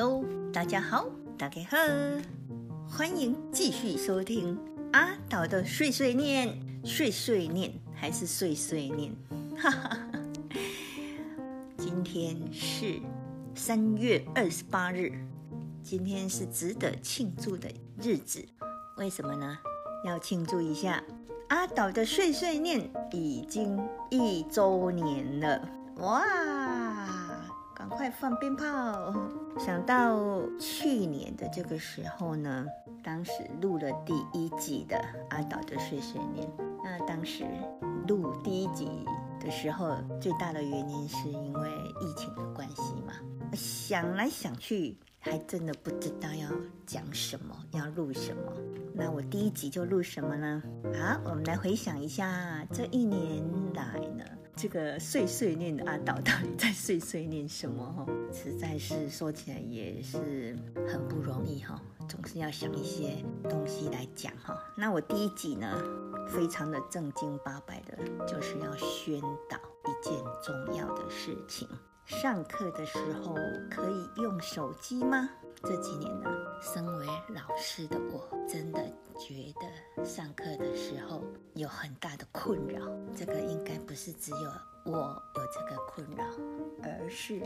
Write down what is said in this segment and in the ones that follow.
Hello，大家好，大家好，欢迎继续收听阿岛的碎碎念，碎碎念还是碎碎念，哈哈哈。今天是三月二十八日，今天是值得庆祝的日子，为什么呢？要庆祝一下阿岛的碎碎念已经一周年了，哇！快放鞭炮！想到去年的这个时候呢，当时录了第一集的阿岛的碎碎念。那当时录第一集的时候，最大的原因是因为疫情的关系嘛。想来想去，还真的不知道要讲什么，要录什么。那我第一集就录什么呢？好，我们来回想一下这一年来呢。这个碎碎念的阿岛到底在碎碎念什么？哈，实在是说起来也是很不容易哈，总是要想一些东西来讲哈。那我第一集呢，非常的正经八百的，就是要宣导一件重要的事情：上课的时候可以用手机吗？这几年呢，身为老师的我，真的觉得上课的时候有很大的困扰。这个应该不是只有我有这个困扰，而是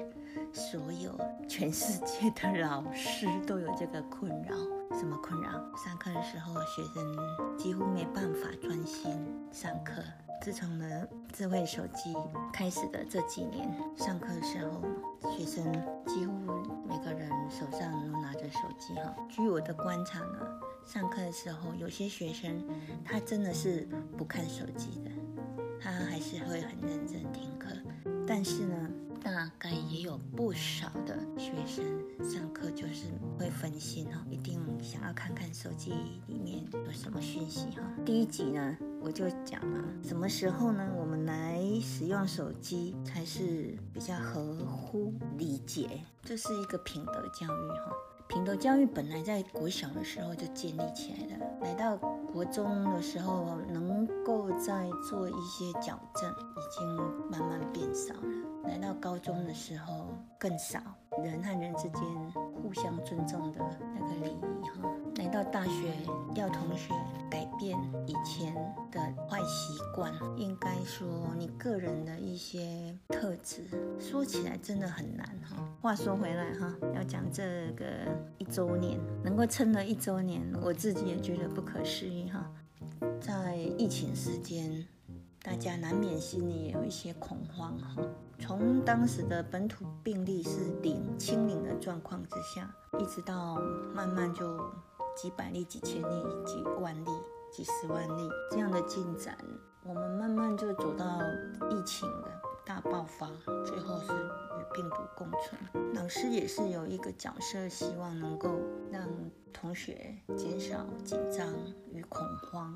所有全世界的老师都有这个困扰。什么困扰？上课的时候，学生几乎没办法专心上课。自从呢智慧手机开始的这几年，上课的时候，学生几乎每个人手上都拿着手机哈。据我的观察呢，上课的时候，有些学生他真的是不看手机的，他还是会很认真听课。但是呢，大概也有不少的学生上课就是会分心哈，一定想要看看手机里面有什么讯息哈。第一集呢。我就讲了，什么时候呢？我们来使用手机才是比较合乎理解，这是一个品德教育哈。品德教育本来在国小的时候就建立起来了，来到国中的时候，能够再做一些矫正，已经慢慢变少了。来到高中的时候更少，人和人之间互相尊重的那个礼仪哈。来到大学要同学改变以前的坏习惯，应该说你个人的一些特质，说起来真的很难哈。话说回来哈，要讲这个一周年，能够撑了一周年，我自己也觉得不可思议哈。在疫情时间。大家难免心里也有一些恐慌哈。从当时的本土病例是零清零的状况之下，一直到慢慢就几百例、几千例、几万例、几十万例这样的进展，我们慢慢就走到疫情的大爆发，最后是与病毒共存。老师也是有一个角色，希望能够让同学减少紧张与恐慌。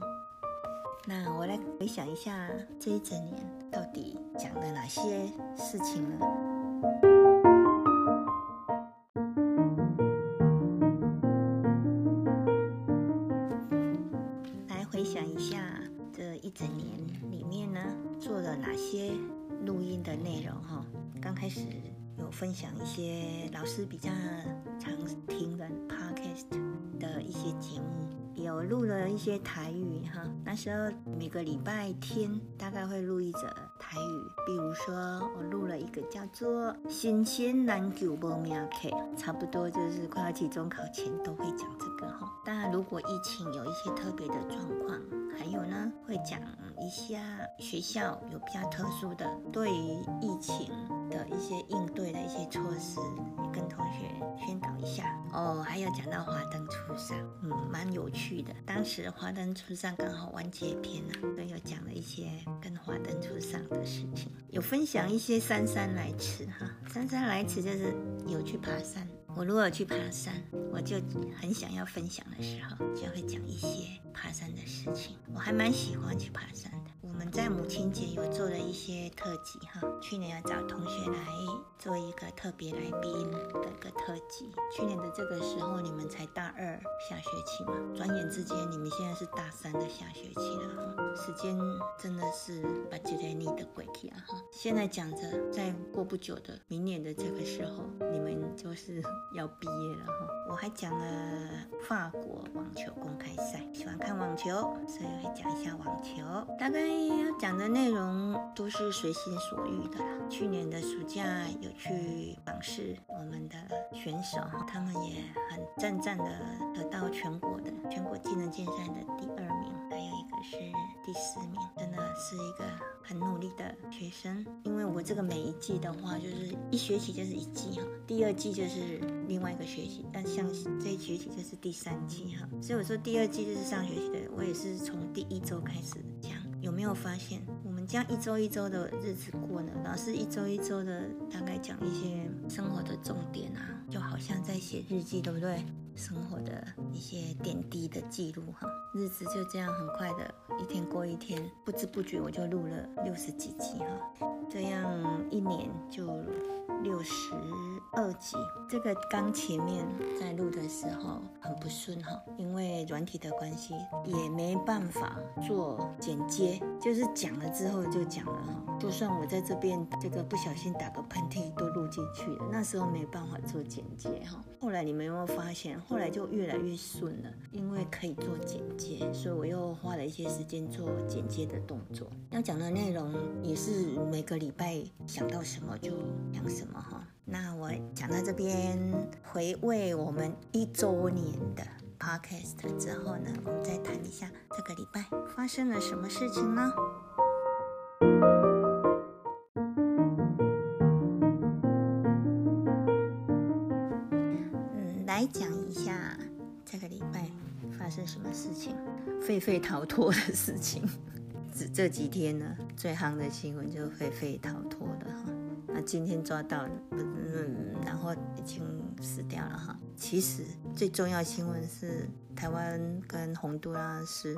那我来回想一下这一整年到底讲了哪些事情呢？来回想一下这一整年里面呢，做了哪些录音的内容哈？刚开始有分享一些老师比较常听的 podcast 的一些节目。有录了一些台语哈，那时候每个礼拜天大概会录一则台语，比如说我录了一个叫做“新鲜篮球报名课”，差不多就是快要期中考前都会讲这个哈。当然，如果疫情有一些特别的状况，还有呢会讲一下学校有比较特殊的对于疫情的一些应对的一些措施，也跟同学宣导一下哦。还有讲到华灯初上，嗯，蛮有趣。的当时华灯初上刚好完结篇了啊，都有讲了一些跟华灯初上的事情，有分享一些姗姗来迟哈。姗姗来迟就是有去爬山，我如果去爬山，我就很想要分享的时候，就会讲一些爬山的事情。我还蛮喜欢去爬山的，我们在母亲节有做了一些特辑哈，去年要找同学来做一个特别来宾的一个特辑。去年的这个时候，你们才大二下学期嘛，转眼之间你们现在是大三的下学期了，时间真的是把这些你的鬼气啊哈！现在讲着，在过不久的明年的这个时候，你们就是要毕业了哈。我还讲了法国网球公开赛，喜欢看网球，所以会讲一下网球。大概要讲的内容都是随心所欲的啦。去年的暑假有去访视我们的选手，他们也很赞赞的得到全国的全国技能竞赛的第二名，还有一个是第四名，真的是一个很努力的学生。因为我这个每一季的话，就是一学期就是一季哈，第二季就是另外一个学期，但。像这一学期就是第三季哈，所以我说第二季就是上学期的，我也是从第一周开始讲。有没有发现我们这样一周一周的日子过呢？老师一周一周的大概讲一些生活的重点啊，就好像在写日记，对不对？生活的一些点滴的记录哈，日子就这样很快的一天过一天，不知不觉我就录了六十几集哈，这样一年就。六十二集，这个刚前面在录的时候很不顺哈，因为软体的关系，也没办法做剪接，就是讲了之后就讲了哈。就算我在这边这个不小心打个喷嚏都录进去了，那时候没办法做剪接哈。后来你们有没有发现，后来就越来越顺了，因为可以做剪接，所以我又花了一些时间做剪接的动作。要讲的内容也是每个礼拜想到什么就讲什么哈。那我讲到这边，回味我们一周年的 podcast 之后呢，我们再谈一下这个礼拜发生了什么事情呢？狒狒逃脱的事情。这这几天呢，最夯的新闻就是狒狒逃脱的哈。那今天抓到了，嗯，然后已经死掉了哈。其实最重要新闻是台湾跟洪都拉斯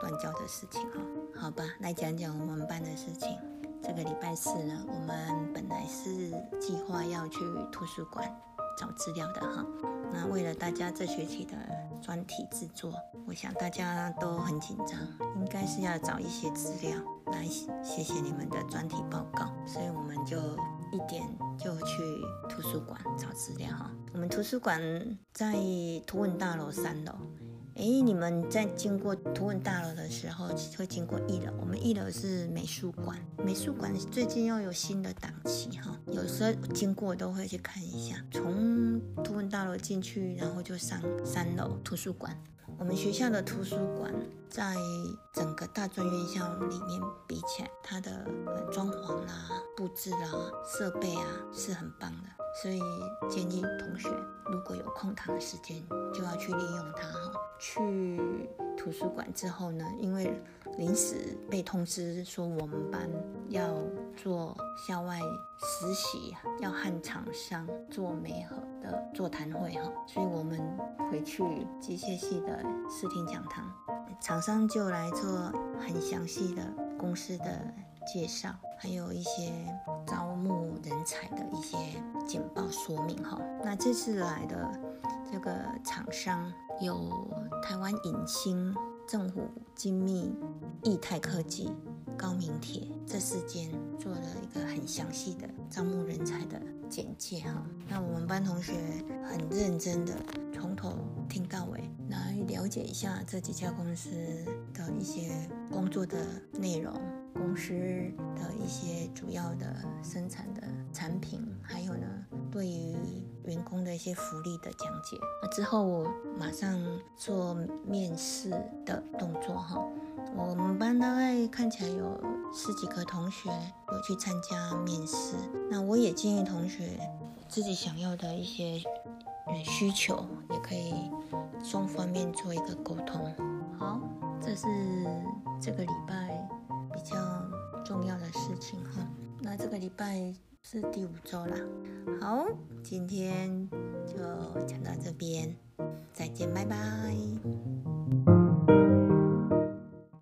断交的事情哈。好吧，来讲讲我们班的事情。这个礼拜四呢，我们本来是计划要去图书馆找资料的哈。那为了大家这学期的专题制作，我想大家都很紧张，应该是要找一些资料来写写你们的专题报告，所以我们就一点就去图书馆找资料哈。我们图书馆在图文大楼三楼。哎，你们在经过图文大楼的时候，会经过一楼。我们一楼是美术馆，美术馆最近又有新的档期哈，有时候经过都会去看一下。从图文大楼进去，然后就上三楼图书馆。我们学校的图书馆在整个大专院校里面比起来，它的装潢啦、布置啦、设备啊是很棒的。所以建议同学如果有空堂的时间，就要去利用它哈。去图书馆之后呢，因为临时被通知说我们班要做校外实习，要和厂商做媒合的座谈会哈，所以我们回去机械系的视听讲堂，厂商就来做很详细的公司的。介绍还有一些招募人才的一些简报说明哈。那这次来的这个厂商有台湾影星、政府精密、易泰科技、高明铁这四间做了一个很详细的招募人才的简介哈。那我们班同学很认真的从头听到尾来了解一下这几家公司的一些工作的内容。公司的一些主要的生产的产品，还有呢，对于员工的一些福利的讲解。那之后我马上做面试的动作哈。我们班大概看起来有十几个同学有去参加面试。那我也建议同学自己想要的一些需求，也可以双方面做一个沟通。好，这是这个礼拜。情哈，那这个礼拜是第五周啦。好，今天就讲到这边，再见，拜拜。